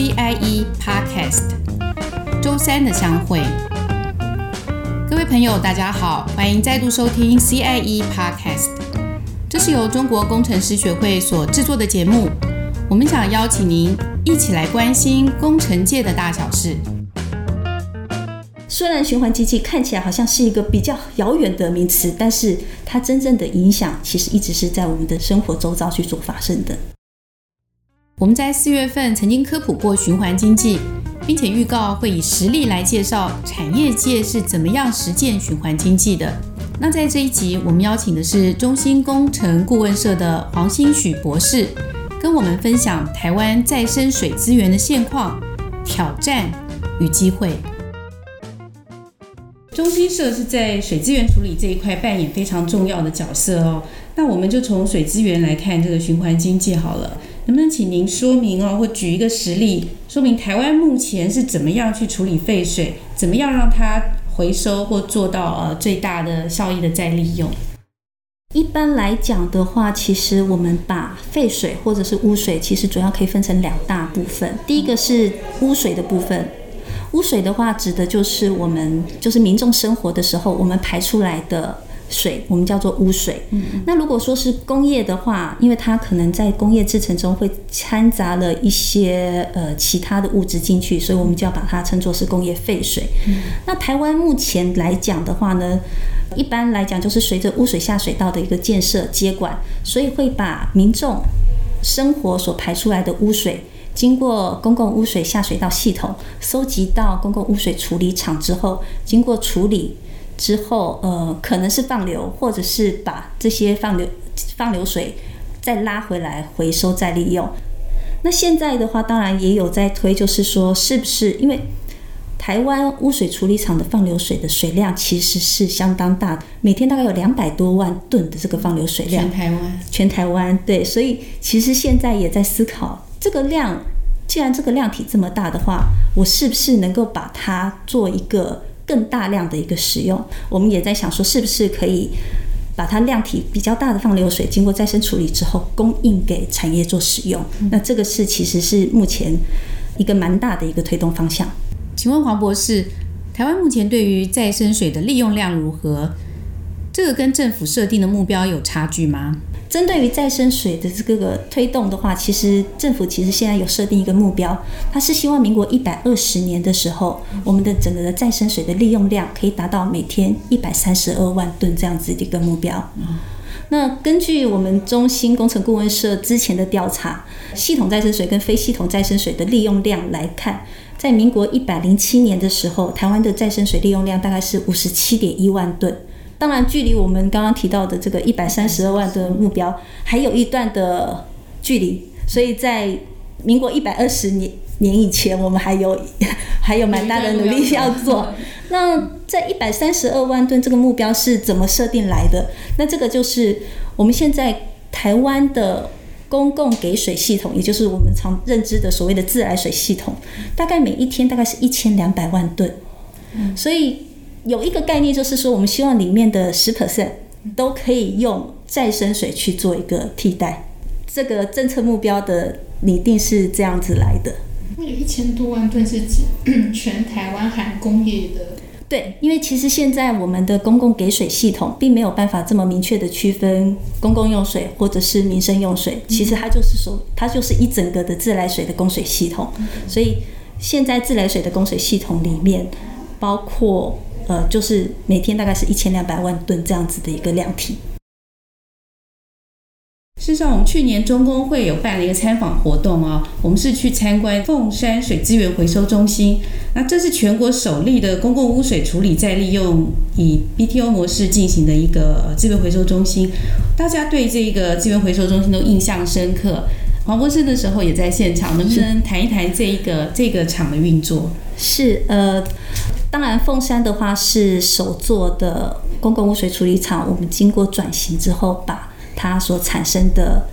CIE Podcast，周三的相会。各位朋友，大家好，欢迎再度收听 CIE Podcast。这是由中国工程师学会所制作的节目，我们想邀请您一起来关心工程界的大小事。虽然循环机器看起来好像是一个比较遥远的名词，但是它真正的影响其实一直是在我们的生活周遭去做发生的。我们在四月份曾经科普过循环经济，并且预告会以实例来介绍产业界是怎么样实践循环经济的。那在这一集，我们邀请的是中兴工程顾问社的黄新许博士，跟我们分享台湾再生水资源的现况、挑战与机会。中兴社是在水资源处理这一块扮演非常重要的角色哦。那我们就从水资源来看这个循环经济好了。能不能请您说明哦，或举一个实例，说明台湾目前是怎么样去处理废水，怎么样让它回收或做到呃最大的效益的再利用？一般来讲的话，其实我们把废水或者是污水，其实主要可以分成两大部分。第一个是污水的部分，污水的话指的就是我们就是民众生活的时候我们排出来的。水我们叫做污水。嗯，那如果说是工业的话，因为它可能在工业制程中会掺杂了一些呃其他的物质进去，所以我们就要把它称作是工业废水。嗯，那台湾目前来讲的话呢，一般来讲就是随着污水下水道的一个建设接管，所以会把民众生活所排出来的污水，经过公共污水下水道系统收集到公共污水处理厂之后，经过处理。之后，呃，可能是放流，或者是把这些放流放流水再拉回来回收再利用。那现在的话，当然也有在推，就是说，是不是因为台湾污水处理厂的放流水的水量其实是相当大的，每天大概有两百多万吨的这个放流水量。全台湾，全台湾，对，所以其实现在也在思考，这个量，既然这个量体这么大的话，我是不是能够把它做一个。更大量的一个使用，我们也在想说，是不是可以把它量体比较大的放流水，经过再生处理之后，供应给产业做使用。那这个是其实是目前一个蛮大的一个推动方向。请问黄博士，台湾目前对于再生水的利用量如何？这个跟政府设定的目标有差距吗？针对于再生水的这个推动的话，其实政府其实现在有设定一个目标，它是希望民国一百二十年的时候，我们的整个的再生水的利用量可以达到每天一百三十二万吨这样子的一个目标。那根据我们中兴工程顾问社之前的调查，系统再生水跟非系统再生水的利用量来看，在民国一百零七年的时候，台湾的再生水利用量大概是五十七点一万吨。当然，距离我们刚刚提到的这个一百三十二万的目标还有一段的距离，所以在民国一百二十年年以前，我们还有 还有蛮大的努力要做。那在一百三十二万吨这个目标是怎么设定来的？那这个就是我们现在台湾的公共给水系统，也就是我们常认知的所谓的自来水系统，大概每一天大概是一千两百万吨，所以。有一个概念，就是说，我们希望里面的十 percent 都可以用再生水去做一个替代。这个政策目标的拟定是这样子来的。那有一千多万吨是指全台湾含工业的？对，因为其实现在我们的公共给水系统并没有办法这么明确的区分公共用水或者是民生用水，其实它就是说，它就是一整个的自来水的供水系统。所以现在自来水的供水系统里面包括。呃，就是每天大概是一千两百万吨这样子的一个量体。事实上，我们去年中工会有办了一个参访活动啊，我们是去参观凤山水资源回收中心。那这是全国首例的公共污水处理再利用以 BTO 模式进行的一个资源回收中心。大家对这个资源回收中心都印象深刻。黄博士的时候也在现场，能不能谈一谈这一个这个厂的运作？是呃。当然，凤山的话是首座的公共污水处理厂。我们经过转型之后，把它所产生的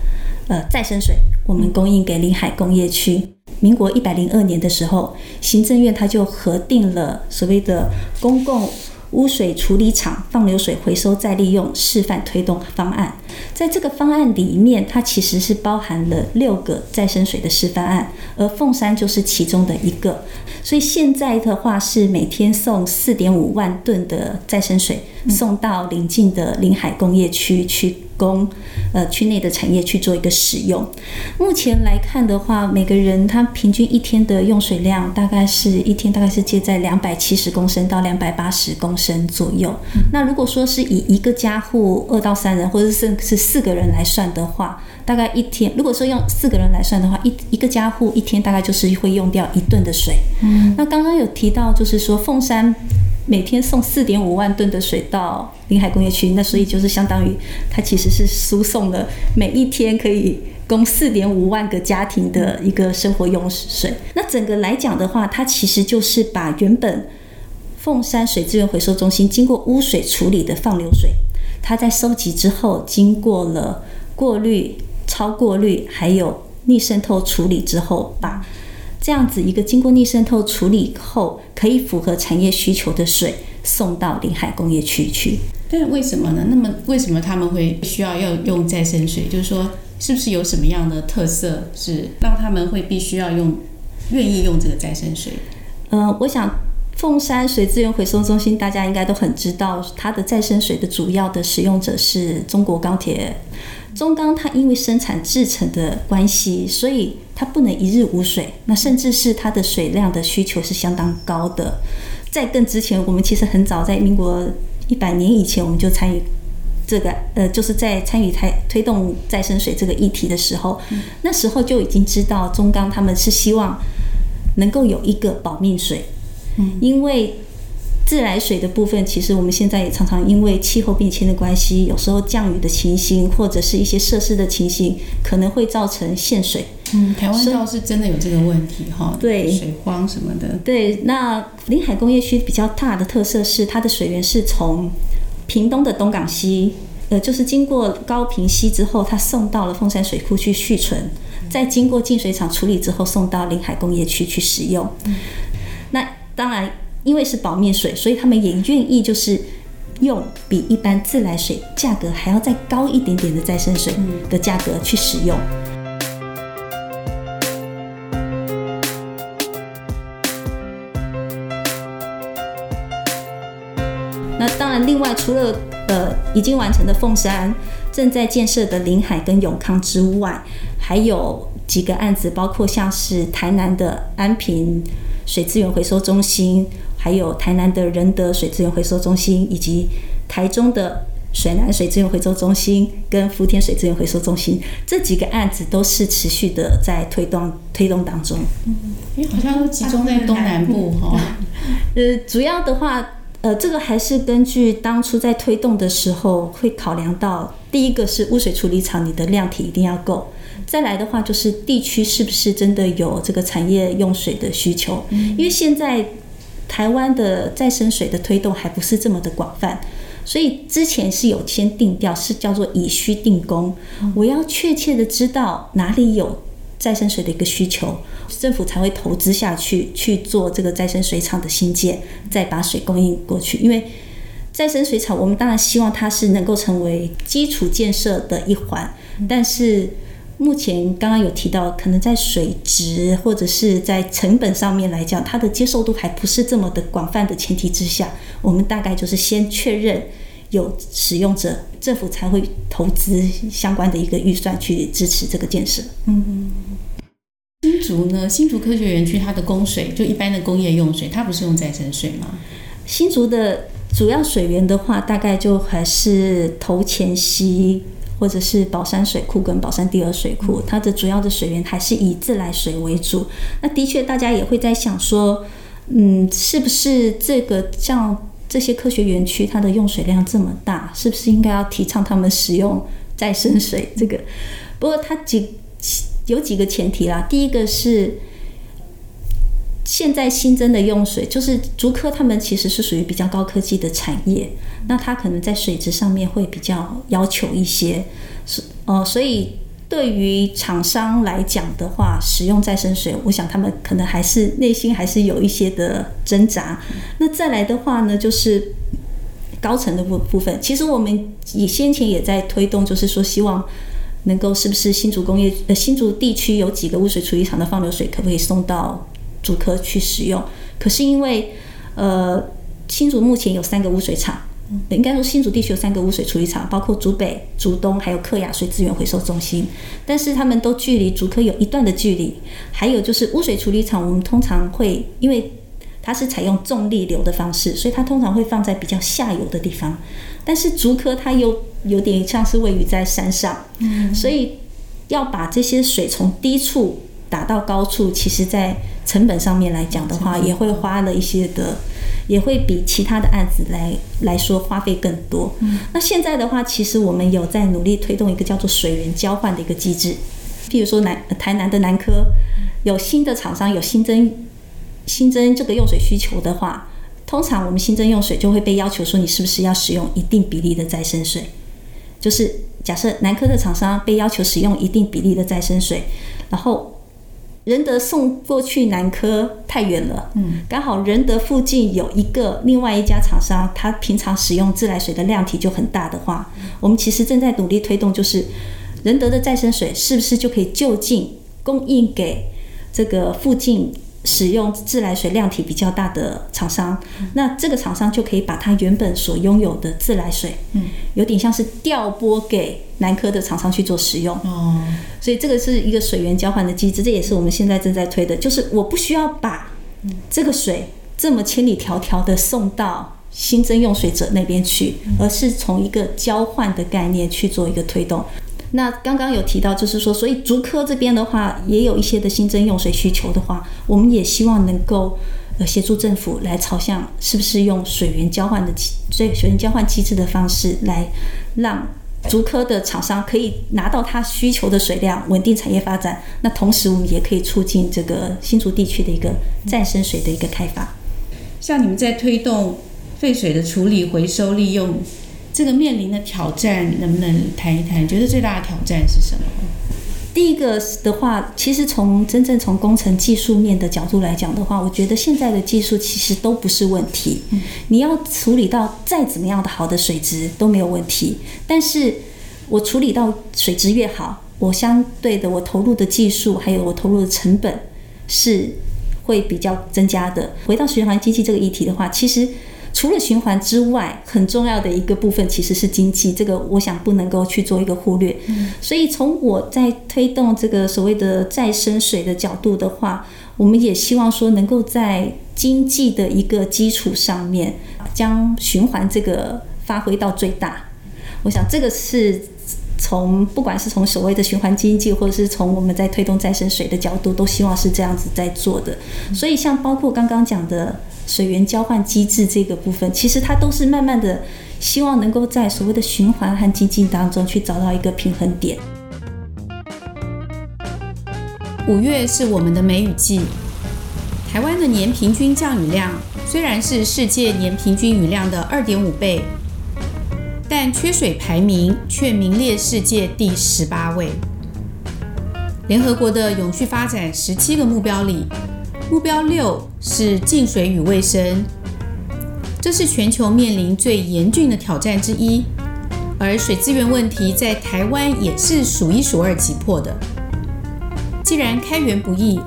呃再生水，我们供应给临海工业区。民国一百零二年的时候，行政院它就核定了所谓的公共污水处理厂放流水回收再利用示范推动方案。在这个方案里面，它其实是包含了六个再生水的示范案，而凤山就是其中的一个。所以现在的话是每天送四点五万吨的再生水送到邻近的临海工业区去。供呃区内的产业去做一个使用。目前来看的话，每个人他平均一天的用水量大概是一天大概是介在两百七十公升到两百八十公升左右。那如果说是以一个家户二到三人，或者是是四个人来算的话，大概一天如果说用四个人来算的话，一一个家户一天大概就是会用掉一吨的水。嗯，那刚刚有提到就是说凤山。每天送四点五万吨的水到临海工业区，那所以就是相当于它其实是输送了每一天可以供四点五万个家庭的一个生活用水。那整个来讲的话，它其实就是把原本凤山水资源回收中心经过污水处理的放流水，它在收集之后，经过了过滤、超过滤，还有逆渗透处理之后，把这样子一个经过逆渗透处理后，可以符合产业需求的水送到临海工业区去。但为什么呢？那么为什么他们会需要要用再生水？就是说，是不是有什么样的特色是让他们会必须要用、愿意用这个再生水？呃，我想凤山水资源回收中心大家应该都很知道，它的再生水的主要的使用者是中国钢铁。中钢它因为生产制成的关系，所以它不能一日无水。那甚至是它的水量的需求是相当高的。在更之前，我们其实很早在民国一百年以前，我们就参与这个呃，就是在参与推推动再生水这个议题的时候，那时候就已经知道中钢他们是希望能够有一个保命水，嗯因为。自来水的部分，其实我们现在也常常因为气候变迁的关系，有时候降雨的情形，或者是一些设施的情形，可能会造成限水。嗯，台湾倒是真的有这个问题哈，对，水荒什么的。对，那临海工业区比较大的特色是，它的水源是从屏东的东港溪，呃，就是经过高屏溪之后，它送到了凤山水库去蓄存，再经过净水厂处理之后，送到临海工业区去使用。嗯，那当然。因为是保面水，所以他们也愿意就是用比一般自来水价格还要再高一点点的再生水的价格去使用。那当然，另外除了呃已经完成的凤山，正在建设的临海跟永康之外，还有几个案子，包括像是台南的安平水资源回收中心。还有台南的仁德水资源回收中心，以及台中的水南水资源回收中心跟福田水资源回收中心，这几个案子都是持续的在推动推动当中。嗯，因为好像都集中在东南部哈。呃，主要的话，呃，这个还是根据当初在推动的时候会考量到，第一个是污水处理厂你的量体一定要够，再来的话就是地区是不是真的有这个产业用水的需求，因为现在。台湾的再生水的推动还不是这么的广泛，所以之前是有先定调，是叫做以需定供。我要确切的知道哪里有再生水的一个需求，政府才会投资下去去做这个再生水厂的新建，再把水供应过去。因为再生水厂，我们当然希望它是能够成为基础建设的一环，但是。目前刚刚有提到，可能在水质或者是在成本上面来讲，它的接受度还不是这么的广泛的前提之下，我们大概就是先确认有使用者，政府才会投资相关的一个预算去支持这个建设。嗯，新竹呢？新竹科学园区它的供水就一般的工业用水，它不是用再生水吗？新竹的主要水源的话，大概就还是头前溪。或者是宝山水库跟宝山第二水库，它的主要的水源还是以自来水为主。那的确，大家也会在想说，嗯，是不是这个像这些科学园区，它的用水量这么大，是不是应该要提倡他们使用再生水？这个，不过它几有几个前提啦。第一个是。现在新增的用水，就是竹科他们其实是属于比较高科技的产业，那它可能在水质上面会比较要求一些，是呃，所以对于厂商来讲的话，使用再生水，我想他们可能还是内心还是有一些的挣扎。那再来的话呢，就是高层的部部分。其实我们也先前也在推动，就是说希望能够是不是新竹工业呃新竹地区有几个污水处理厂的放流水可不可以送到竹科去使用？可是因为呃新竹目前有三个污水厂。应该说，新竹地区有三个污水处理厂，包括竹北、竹东，还有客雅水资源回收中心。但是他们都距离竹科有一段的距离。还有就是污水处理厂，我们通常会因为它是采用重力流的方式，所以它通常会放在比较下游的地方。但是竹科它又有点像是位于在山上，所以要把这些水从低处打到高处，其实在成本上面来讲的话，也会花了一些的。也会比其他的案子来来说花费更多。嗯，那现在的话，其实我们有在努力推动一个叫做水源交换的一个机制。譬如说南台南的南科有新的厂商有新增新增这个用水需求的话，通常我们新增用水就会被要求说，你是不是要使用一定比例的再生水？就是假设南科的厂商被要求使用一定比例的再生水，然后。仁德送过去南科太远了，嗯，刚好仁德附近有一个另外一家厂商，他平常使用自来水的量体就很大的话，我们其实正在努力推动，就是仁德的再生水是不是就可以就近供应给这个附近。使用自来水量体比较大的厂商，那这个厂商就可以把它原本所拥有的自来水，嗯，有点像是调拨给南科的厂商去做使用。哦，所以这个是一个水源交换的机制，这也是我们现在正在推的，就是我不需要把这个水这么千里迢迢的送到新增用水者那边去，而是从一个交换的概念去做一个推动。那刚刚有提到，就是说，所以竹科这边的话，也有一些的新增用水需求的话，我们也希望能够呃协助政府来朝向是不是用水源交换的机，水源交换机制的方式来让竹科的厂商可以拿到他需求的水量，稳定产业发展。那同时，我们也可以促进这个新竹地区的一个再生水的一个开发。像你们在推动废水的处理、回收、利用。这个面临的挑战，能不能谈一谈？觉得最大的挑战是什么？第一个的话，其实从真正从工程技术面的角度来讲的话，我觉得现在的技术其实都不是问题。你要处理到再怎么样的好的水质都没有问题。但是我处理到水质越好，我相对的我投入的技术还有我投入的成本是会比较增加的。回到循环经济这个议题的话，其实。除了循环之外，很重要的一个部分其实是经济，这个我想不能够去做一个忽略。所以从我在推动这个所谓的再生水的角度的话，我们也希望说能够在经济的一个基础上面，将循环这个发挥到最大。我想这个是从不管是从所谓的循环经济，或者是从我们在推动再生水的角度，都希望是这样子在做的。所以像包括刚刚讲的。水源交换机制这个部分，其实它都是慢慢的，希望能够在所谓的循环和经济当中去找到一个平衡点。五月是我们的梅雨季，台湾的年平均降雨量虽然是世界年平均雨量的二点五倍，但缺水排名却名列世界第十八位。联合国的永续发展十七个目标里，目标六是净水与卫生，这是全球面临最严峻的挑战之一，而水资源问题在台湾也是数一数二急迫的。既然开源不易，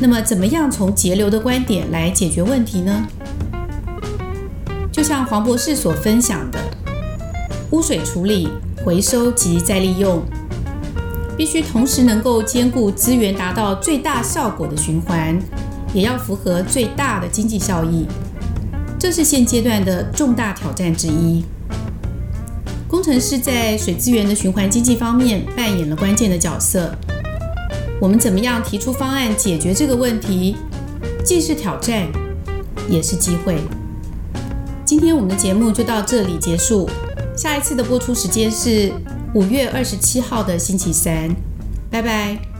那么怎么样从节流的观点来解决问题呢？就像黄博士所分享的，污水处理、回收及再利用。必须同时能够兼顾资源达到最大效果的循环，也要符合最大的经济效益，这是现阶段的重大挑战之一。工程师在水资源的循环经济方面扮演了关键的角色。我们怎么样提出方案解决这个问题，既是挑战，也是机会。今天我们的节目就到这里结束，下一次的播出时间是。五月二十七号的星期三，拜拜。